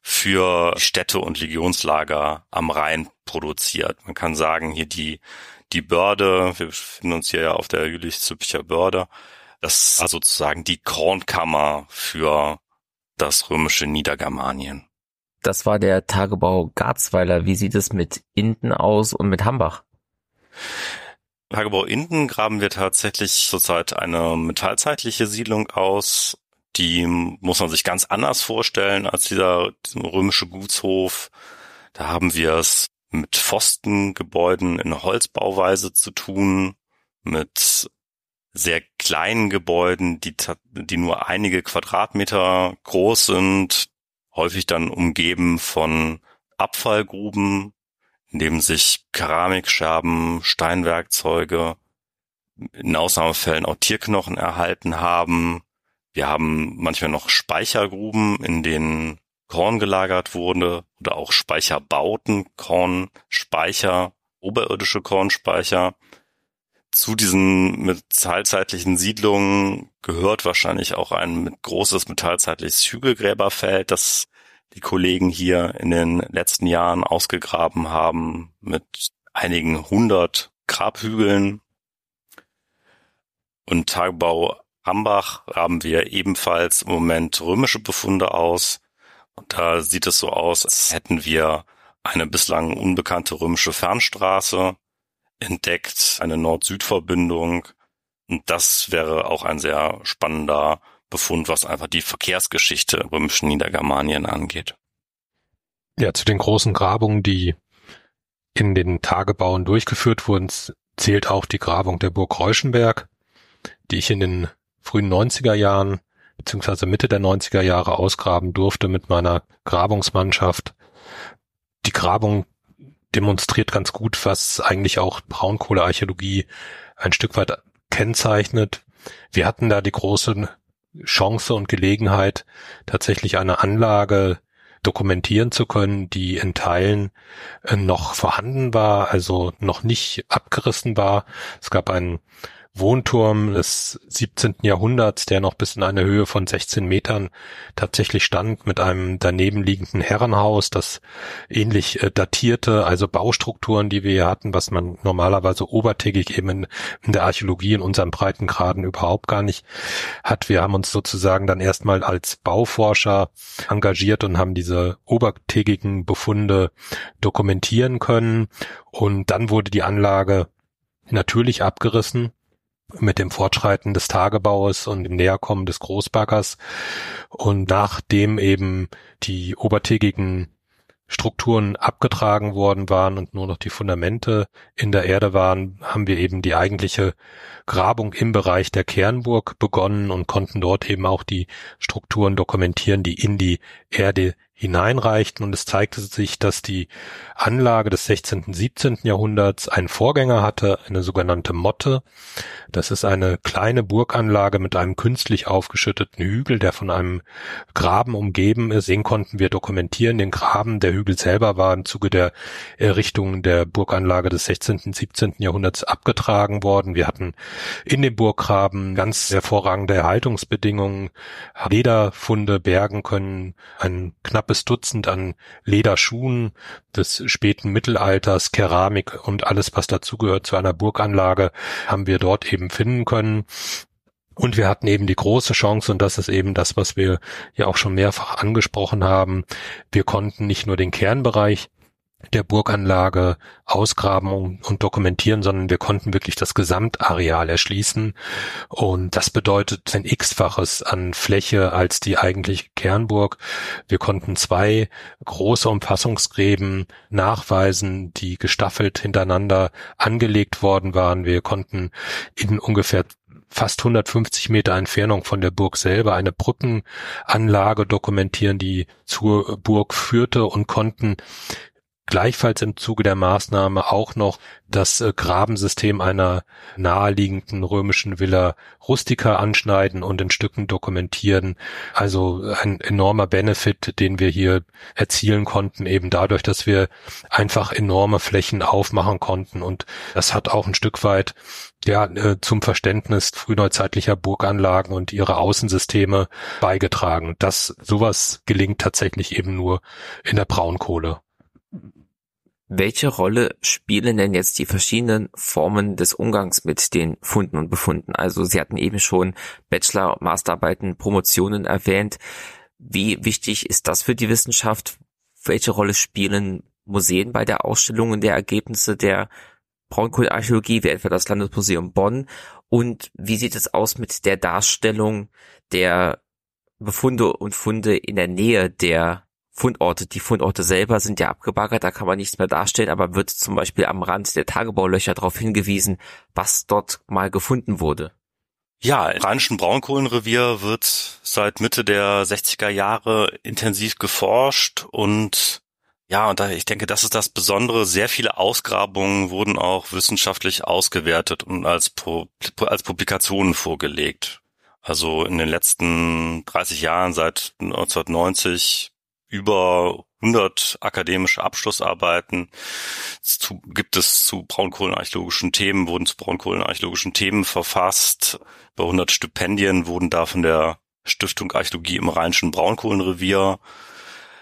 für Städte und Legionslager am Rhein produziert. Man kann sagen, hier die, die Börde, wir befinden uns hier ja auf der Jülich-Züppicher Börde, das war sozusagen die Kornkammer für das römische Niedergermanien. Das war der Tagebau Garzweiler. Wie sieht es mit Inden aus und mit Hambach? Tagebau Inden graben wir tatsächlich zurzeit eine metallzeitliche Siedlung aus. Die muss man sich ganz anders vorstellen als dieser, dieser römische Gutshof. Da haben wir es mit Pfostengebäuden in Holzbauweise zu tun, mit sehr kleinen Gebäuden, die, die nur einige Quadratmeter groß sind, häufig dann umgeben von Abfallgruben, in dem sich Keramikscherben, Steinwerkzeuge, in Ausnahmefällen auch Tierknochen erhalten haben. Wir haben manchmal noch Speichergruben, in denen Korn gelagert wurde oder auch Speicherbauten, Kornspeicher, oberirdische Kornspeicher. Zu diesen metallzeitlichen Siedlungen gehört wahrscheinlich auch ein großes metallzeitliches Hügelgräberfeld, das die Kollegen hier in den letzten Jahren ausgegraben haben mit einigen hundert Grabhügeln. Und Tagebau Hambach haben wir ebenfalls im Moment römische Befunde aus. Und da sieht es so aus, als hätten wir eine bislang unbekannte römische Fernstraße entdeckt, eine Nord-Süd-Verbindung. Und das wäre auch ein sehr spannender Befund, was einfach die Verkehrsgeschichte römischen Niedergermanien angeht. Ja, zu den großen Grabungen, die in den Tagebauen durchgeführt wurden, zählt auch die Grabung der Burg Reuschenberg, die ich in den frühen 90er Jahren beziehungsweise Mitte der 90er Jahre ausgraben durfte mit meiner Grabungsmannschaft. Die Grabung demonstriert ganz gut, was eigentlich auch Braunkohlearchäologie ein Stück weit kennzeichnet. Wir hatten da die große Chance und Gelegenheit, tatsächlich eine Anlage dokumentieren zu können, die in Teilen äh, noch vorhanden war, also noch nicht abgerissen war. Es gab einen Wohnturm des 17. Jahrhunderts, der noch bis in eine Höhe von 16 Metern tatsächlich stand, mit einem daneben liegenden Herrenhaus, das ähnlich äh, datierte, also Baustrukturen, die wir hier hatten, was man normalerweise obertägig eben in, in der Archäologie in unseren Breitengraden überhaupt gar nicht hat. Wir haben uns sozusagen dann erstmal als Bauforscher engagiert und haben diese obertägigen Befunde dokumentieren können. Und dann wurde die Anlage natürlich abgerissen mit dem Fortschreiten des Tagebaues und dem Näherkommen des Großbaggers und nachdem eben die obertägigen Strukturen abgetragen worden waren und nur noch die Fundamente in der Erde waren, haben wir eben die eigentliche Grabung im Bereich der Kernburg begonnen und konnten dort eben auch die Strukturen dokumentieren, die in die Erde hineinreichten und es zeigte sich, dass die Anlage des 16. und 17. Jahrhunderts einen Vorgänger hatte, eine sogenannte Motte. Das ist eine kleine Burganlage mit einem künstlich aufgeschütteten Hügel, der von einem Graben umgeben ist. Den konnten wir dokumentieren, den Graben. Der Hügel selber war im Zuge der Errichtung der Burganlage des 16. und 17. Jahrhunderts abgetragen worden. Wir hatten in dem Burggraben ganz hervorragende Erhaltungsbedingungen, Lederfunde bergen können, ein knappes Dutzend an Lederschuhen des späten Mittelalters, Keramik und alles, was dazugehört zu einer Burganlage, haben wir dort eben finden können. Und wir hatten eben die große Chance, und das ist eben das, was wir ja auch schon mehrfach angesprochen haben. Wir konnten nicht nur den Kernbereich der Burganlage ausgraben und, dokumentieren, sondern wir konnten wirklich das Gesamtareal erschließen. Und das bedeutet ein x-faches an Fläche als die eigentliche Kernburg. Wir konnten zwei große Umfassungsgräben nachweisen, die gestaffelt hintereinander angelegt worden waren. Wir konnten in ungefähr fast 150 Meter Entfernung von der Burg selber eine Brückenanlage dokumentieren, die zur Burg führte und konnten gleichfalls im Zuge der Maßnahme auch noch das äh, Grabensystem einer naheliegenden römischen Villa Rustica anschneiden und in Stücken dokumentieren. Also ein enormer Benefit, den wir hier erzielen konnten, eben dadurch, dass wir einfach enorme Flächen aufmachen konnten. Und das hat auch ein Stück weit ja, äh, zum Verständnis frühneuzeitlicher Burganlagen und ihre Außensysteme beigetragen. Das sowas gelingt tatsächlich eben nur in der Braunkohle. Welche Rolle spielen denn jetzt die verschiedenen Formen des Umgangs mit den Funden und Befunden? Also Sie hatten eben schon Bachelor, Masterarbeiten, Promotionen erwähnt. Wie wichtig ist das für die Wissenschaft? Welche Rolle spielen Museen bei der Ausstellung der Ergebnisse der Braunkohlearchäologie, wie etwa das Landesmuseum Bonn? Und wie sieht es aus mit der Darstellung der Befunde und Funde in der Nähe der Fundorte. Die Fundorte selber sind ja abgebaggert, da kann man nichts mehr darstellen, aber wird zum Beispiel am Rand der Tagebaulöcher darauf hingewiesen, was dort mal gefunden wurde. Ja, im Rheinischen Braunkohlenrevier wird seit Mitte der 60er Jahre intensiv geforscht und ja, und da, ich denke, das ist das Besondere. Sehr viele Ausgrabungen wurden auch wissenschaftlich ausgewertet und als, als Publikationen vorgelegt. Also in den letzten 30 Jahren, seit 1990 über 100 akademische Abschlussarbeiten zu, gibt es zu braunkohlenarchäologischen Themen, wurden zu braunkohlenarchäologischen Themen verfasst. Über 100 Stipendien wurden da von der Stiftung Archäologie im Rheinischen Braunkohlenrevier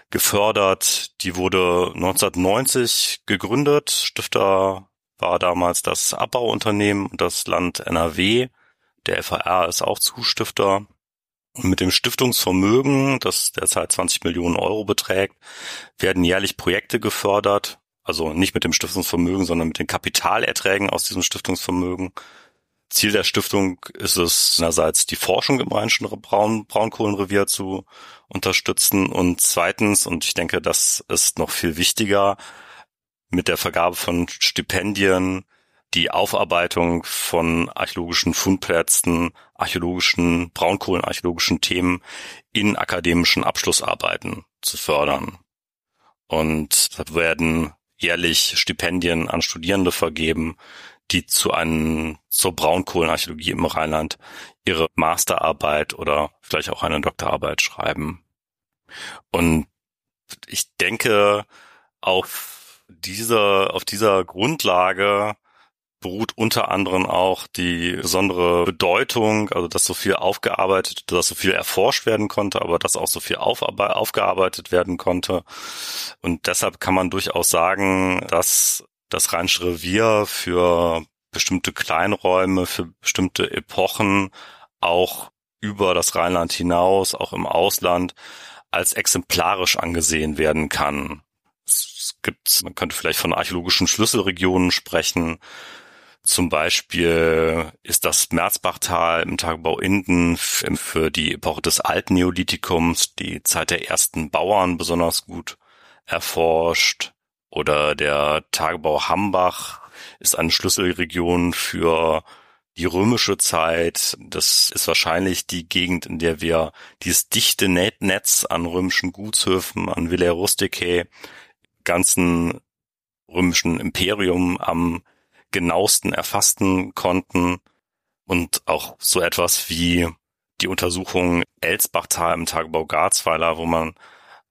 gefördert. Die wurde 1990 gegründet. Stifter war damals das Abbauunternehmen und das Land NRW. Der FAR ist auch Zustifter. Und mit dem Stiftungsvermögen, das derzeit 20 Millionen Euro beträgt, werden jährlich Projekte gefördert. Also nicht mit dem Stiftungsvermögen, sondern mit den Kapitalerträgen aus diesem Stiftungsvermögen. Ziel der Stiftung ist es einerseits die Forschung im Rheinischen Braun Braunkohlenrevier zu unterstützen und zweitens, und ich denke, das ist noch viel wichtiger, mit der Vergabe von Stipendien die Aufarbeitung von archäologischen Fundplätzen, archäologischen, braunkohlenarchäologischen Themen in akademischen Abschlussarbeiten zu fördern. Und da werden jährlich Stipendien an Studierende vergeben, die zu einem, zur Braunkohlenarchäologie im Rheinland ihre Masterarbeit oder vielleicht auch eine Doktorarbeit schreiben. Und ich denke, auf dieser, auf dieser Grundlage beruht unter anderem auch die besondere Bedeutung, also dass so viel aufgearbeitet, dass so viel erforscht werden konnte, aber dass auch so viel aufgearbeitet werden konnte. Und deshalb kann man durchaus sagen, dass das Rheinische Revier für bestimmte Kleinräume, für bestimmte Epochen auch über das Rheinland hinaus, auch im Ausland, als exemplarisch angesehen werden kann. Es gibt, man könnte vielleicht von archäologischen Schlüsselregionen sprechen, zum Beispiel ist das Merzbachtal im Tagebau Inden für die Epoche des alten Neolithikums, die Zeit der ersten Bauern besonders gut erforscht. Oder der Tagebau Hambach ist eine Schlüsselregion für die römische Zeit, das ist wahrscheinlich die Gegend, in der wir dieses dichte Netz an römischen Gutshöfen, an Villa Rusticae, ganzen römischen Imperium am genauesten erfassten konnten und auch so etwas wie die Untersuchung Elsbachtal im Tagebau Garzweiler, wo man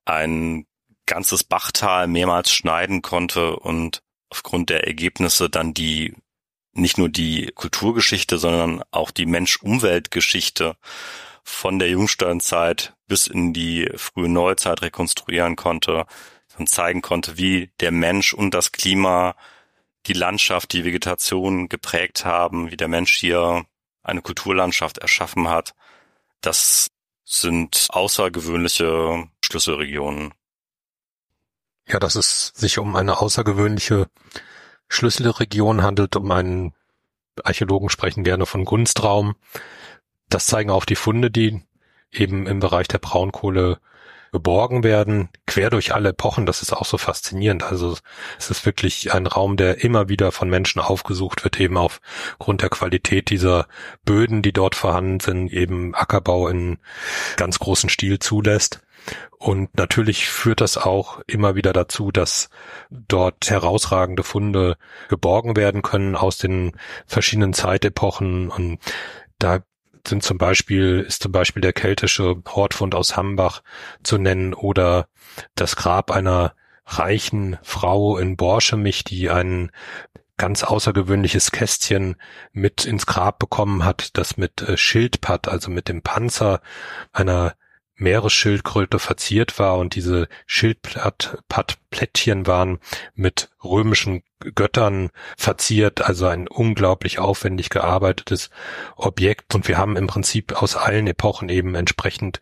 ein ganzes Bachtal mehrmals schneiden konnte und aufgrund der Ergebnisse dann die nicht nur die Kulturgeschichte, sondern auch die Mensch-Umwelt-Geschichte von der Jungsteinzeit bis in die frühe Neuzeit rekonstruieren konnte und zeigen konnte, wie der Mensch und das Klima die Landschaft, die Vegetation geprägt haben, wie der Mensch hier eine Kulturlandschaft erschaffen hat. Das sind außergewöhnliche Schlüsselregionen. Ja, dass es sich um eine außergewöhnliche Schlüsselregion handelt, um einen Archäologen sprechen gerne von Gunstraum. Das zeigen auch die Funde, die eben im Bereich der Braunkohle geborgen werden, quer durch alle Epochen. Das ist auch so faszinierend. Also es ist wirklich ein Raum, der immer wieder von Menschen aufgesucht wird, eben aufgrund der Qualität dieser Böden, die dort vorhanden sind, eben Ackerbau in ganz großen Stil zulässt. Und natürlich führt das auch immer wieder dazu, dass dort herausragende Funde geborgen werden können aus den verschiedenen Zeitepochen. Und da sind zum Beispiel, ist zum Beispiel der keltische Hortfund aus Hambach zu nennen oder das Grab einer reichen Frau in Borschemich, die ein ganz außergewöhnliches Kästchen mit ins Grab bekommen hat, das mit äh, Schildpad, also mit dem Panzer einer Meeresschildkröte verziert war und diese Schildpattplättchen waren mit römischen Göttern verziert, also ein unglaublich aufwendig gearbeitetes Objekt. Und wir haben im Prinzip aus allen Epochen eben entsprechend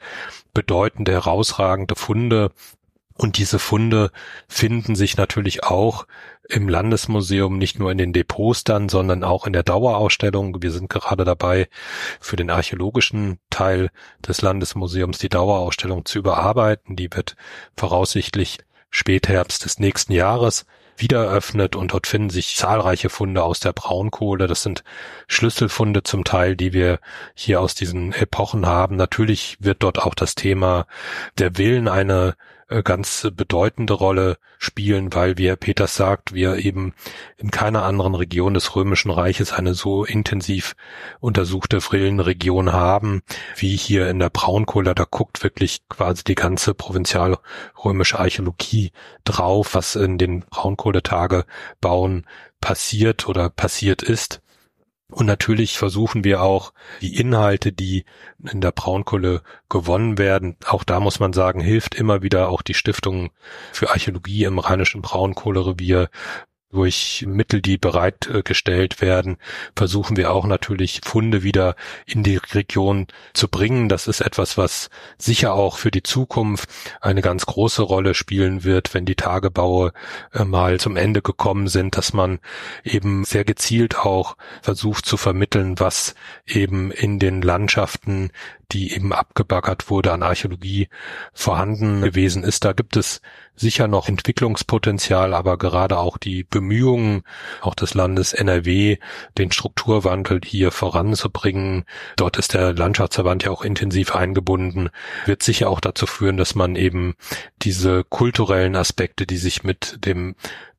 bedeutende, herausragende Funde und diese Funde finden sich natürlich auch im Landesmuseum nicht nur in den Depots dann, sondern auch in der Dauerausstellung. Wir sind gerade dabei, für den archäologischen Teil des Landesmuseums die Dauerausstellung zu überarbeiten. Die wird voraussichtlich Spätherbst des nächsten Jahres wieder eröffnet und dort finden sich zahlreiche Funde aus der Braunkohle. Das sind Schlüsselfunde zum Teil, die wir hier aus diesen Epochen haben. Natürlich wird dort auch das Thema der Willen eine ganz bedeutende Rolle spielen, weil, wie Herr Peters sagt, wir eben in keiner anderen Region des Römischen Reiches eine so intensiv untersuchte Frillenregion haben, wie hier in der Braunkohle. Da guckt wirklich quasi die ganze provinzialrömische Archäologie drauf, was in den Braunkohletagebauen passiert oder passiert ist. Und natürlich versuchen wir auch die Inhalte, die in der Braunkohle gewonnen werden. Auch da muss man sagen, hilft immer wieder auch die Stiftung für Archäologie im Rheinischen Braunkohlerevier durch Mittel, die bereitgestellt werden, versuchen wir auch natürlich Funde wieder in die Region zu bringen. Das ist etwas, was sicher auch für die Zukunft eine ganz große Rolle spielen wird, wenn die Tagebaue äh, mal zum Ende gekommen sind, dass man eben sehr gezielt auch versucht zu vermitteln, was eben in den Landschaften die eben abgebaggert wurde an Archäologie vorhanden gewesen ist. Da gibt es sicher noch Entwicklungspotenzial, aber gerade auch die Bemühungen auch des Landes NRW, den Strukturwandel hier voranzubringen. Dort ist der Landschaftsverband ja auch intensiv eingebunden, wird sicher auch dazu führen, dass man eben diese kulturellen Aspekte, die sich mit dem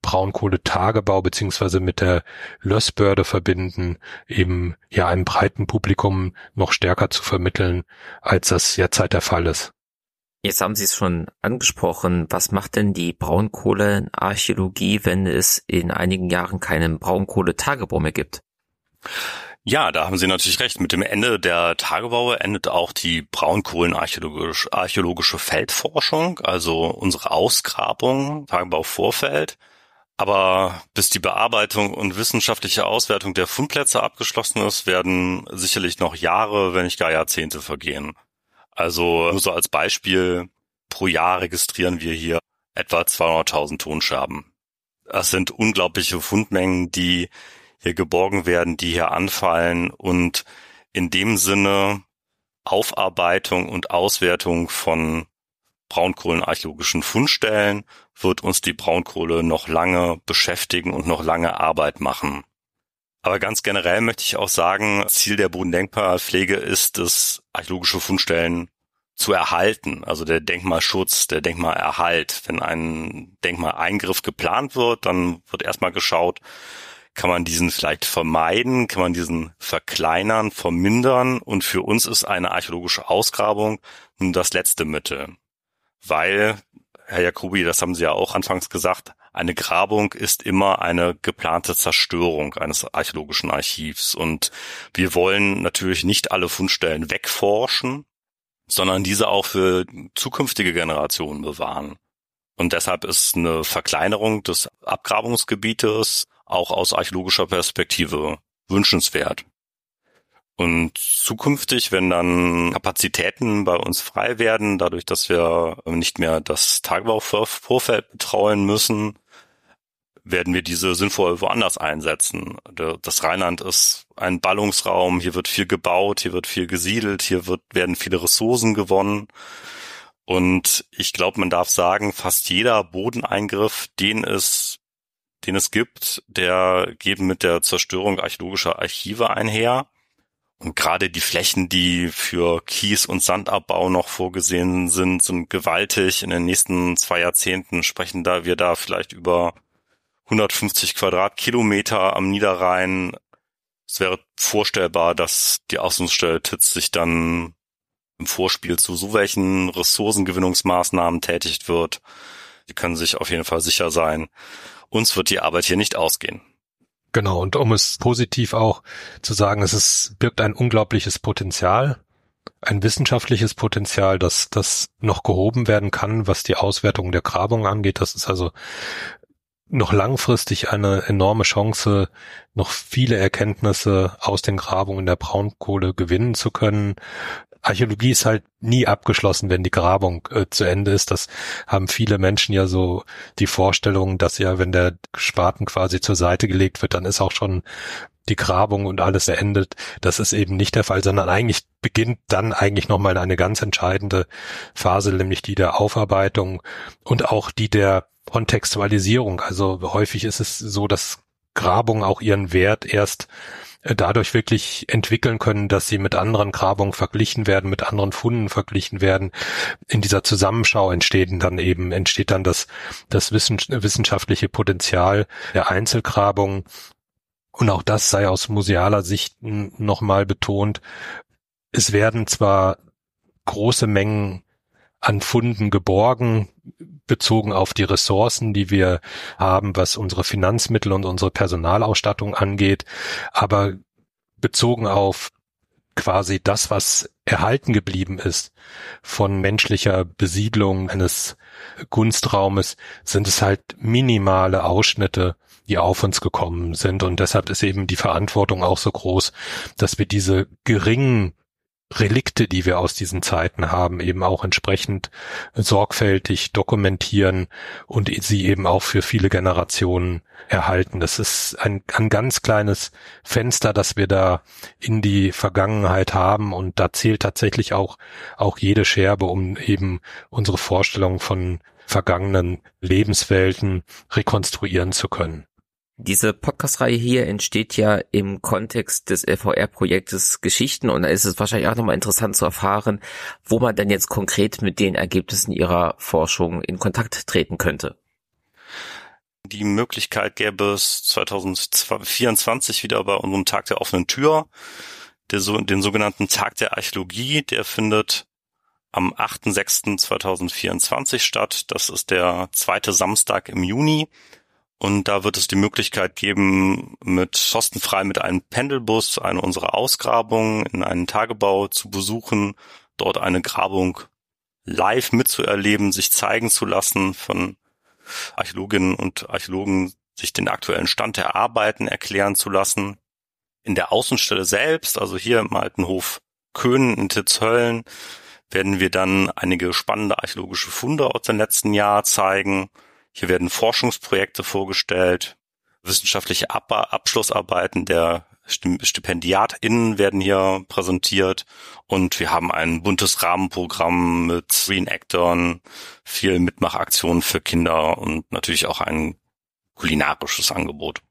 Braunkohletagebau beziehungsweise mit der Lössbörde verbinden, eben ja einem breiten Publikum noch stärker zu vermitteln, als das derzeit der Fall ist. Jetzt haben Sie es schon angesprochen. Was macht denn die Braunkohlearchäologie, wenn es in einigen Jahren keinen Braunkohletagebau mehr gibt? Ja, da haben Sie natürlich recht. Mit dem Ende der Tagebaue endet auch die Braunkohlenarchäologische Feldforschung, also unsere Ausgrabung, Tagebau Vorfeld. Aber bis die Bearbeitung und wissenschaftliche Auswertung der Fundplätze abgeschlossen ist, werden sicherlich noch Jahre, wenn nicht gar Jahrzehnte vergehen. Also nur so als Beispiel, pro Jahr registrieren wir hier etwa 200.000 Tonscherben. Das sind unglaubliche Fundmengen, die hier geborgen werden, die hier anfallen und in dem Sinne Aufarbeitung und Auswertung von braunkohlenarchäologischen Fundstellen wird uns die Braunkohle noch lange beschäftigen und noch lange Arbeit machen. Aber ganz generell möchte ich auch sagen, Ziel der Bodendenkmalpflege ist es, archäologische Fundstellen zu erhalten. Also der Denkmalschutz, der Denkmalerhalt. Wenn ein Denkmaleingriff geplant wird, dann wird erstmal geschaut, kann man diesen vielleicht vermeiden, kann man diesen verkleinern, vermindern. Und für uns ist eine archäologische Ausgrabung nun das letzte Mittel. Weil, Herr Jacobi, das haben Sie ja auch anfangs gesagt, eine Grabung ist immer eine geplante Zerstörung eines archäologischen Archivs. Und wir wollen natürlich nicht alle Fundstellen wegforschen, sondern diese auch für zukünftige Generationen bewahren. Und deshalb ist eine Verkleinerung des Abgrabungsgebietes auch aus archäologischer Perspektive wünschenswert. Und zukünftig, wenn dann Kapazitäten bei uns frei werden, dadurch, dass wir nicht mehr das Tagebauvorfeld betreuen müssen, werden wir diese sinnvoll woanders einsetzen. Das Rheinland ist ein Ballungsraum, hier wird viel gebaut, hier wird viel gesiedelt, hier wird, werden viele Ressourcen gewonnen. Und ich glaube, man darf sagen, fast jeder Bodeneingriff, den es, den es gibt, der geht mit der Zerstörung archäologischer Archive einher. Und gerade die Flächen, die für Kies- und Sandabbau noch vorgesehen sind, sind gewaltig. In den nächsten zwei Jahrzehnten sprechen da wir da vielleicht über 150 Quadratkilometer am Niederrhein. Es wäre vorstellbar, dass die Außenstelle Titz sich dann im Vorspiel zu so welchen Ressourcengewinnungsmaßnahmen tätigt wird. Die können sich auf jeden Fall sicher sein. Uns wird die Arbeit hier nicht ausgehen. Genau, und um es positiv auch zu sagen, es ist, birgt ein unglaubliches Potenzial, ein wissenschaftliches Potenzial, das, das noch gehoben werden kann, was die Auswertung der Grabung angeht. Das ist also noch langfristig eine enorme Chance, noch viele Erkenntnisse aus den Grabungen der Braunkohle gewinnen zu können. Archäologie ist halt nie abgeschlossen, wenn die Grabung äh, zu Ende ist. Das haben viele Menschen ja so die Vorstellung, dass ja, wenn der Spaten quasi zur Seite gelegt wird, dann ist auch schon die Grabung und alles beendet. Das ist eben nicht der Fall, sondern eigentlich beginnt dann eigentlich nochmal eine ganz entscheidende Phase, nämlich die der Aufarbeitung und auch die der Kontextualisierung. Also häufig ist es so, dass Grabungen auch ihren Wert erst dadurch wirklich entwickeln können, dass sie mit anderen Grabungen verglichen werden, mit anderen Funden verglichen werden. In dieser Zusammenschau entsteht dann eben, entsteht dann das, das wissenschaftliche Potenzial der Einzelgrabungen. Und auch das sei aus musealer Sicht nochmal betont. Es werden zwar große Mengen an Funden geborgen, bezogen auf die Ressourcen, die wir haben, was unsere Finanzmittel und unsere Personalausstattung angeht, aber bezogen auf quasi das, was erhalten geblieben ist von menschlicher Besiedlung eines Gunstraumes, sind es halt minimale Ausschnitte, die auf uns gekommen sind. Und deshalb ist eben die Verantwortung auch so groß, dass wir diese geringen Relikte, die wir aus diesen Zeiten haben, eben auch entsprechend sorgfältig dokumentieren und sie eben auch für viele Generationen erhalten. Das ist ein, ein ganz kleines Fenster, das wir da in die Vergangenheit haben und da zählt tatsächlich auch, auch jede Scherbe, um eben unsere Vorstellung von vergangenen Lebenswelten rekonstruieren zu können. Diese Podcast-Reihe hier entsteht ja im Kontext des LVR-Projektes Geschichten und da ist es wahrscheinlich auch nochmal interessant zu erfahren, wo man denn jetzt konkret mit den Ergebnissen Ihrer Forschung in Kontakt treten könnte. Die Möglichkeit gäbe es 2024 wieder bei unserem Tag der offenen Tür, der, den sogenannten Tag der Archäologie, der findet am 8.6.2024 statt. Das ist der zweite Samstag im Juni. Und da wird es die Möglichkeit geben, mit kostenfrei mit einem Pendelbus eine unserer Ausgrabungen in einen Tagebau zu besuchen, dort eine Grabung live mitzuerleben, sich zeigen zu lassen von Archäologinnen und Archäologen, sich den aktuellen Stand der Arbeiten erklären zu lassen. In der Außenstelle selbst, also hier im alten Hof Köhn in Titzhöllen, werden wir dann einige spannende archäologische Funde aus dem letzten Jahr zeigen hier werden Forschungsprojekte vorgestellt, wissenschaftliche Ab Abschlussarbeiten der StipendiatInnen werden hier präsentiert und wir haben ein buntes Rahmenprogramm mit Reenactern, viel Mitmachaktionen für Kinder und natürlich auch ein kulinarisches Angebot.